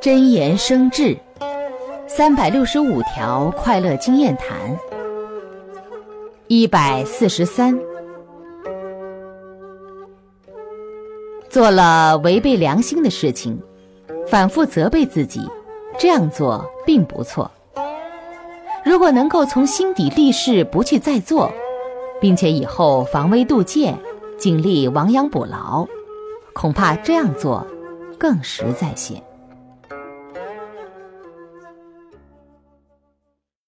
真言生智三百六十五条快乐经验谈一百四十三。做了违背良心的事情反复责备自己这样做并不错。如果能够从心底立誓不去再做并且以后防微杜渐尽力亡羊补牢恐怕这样做更实在些。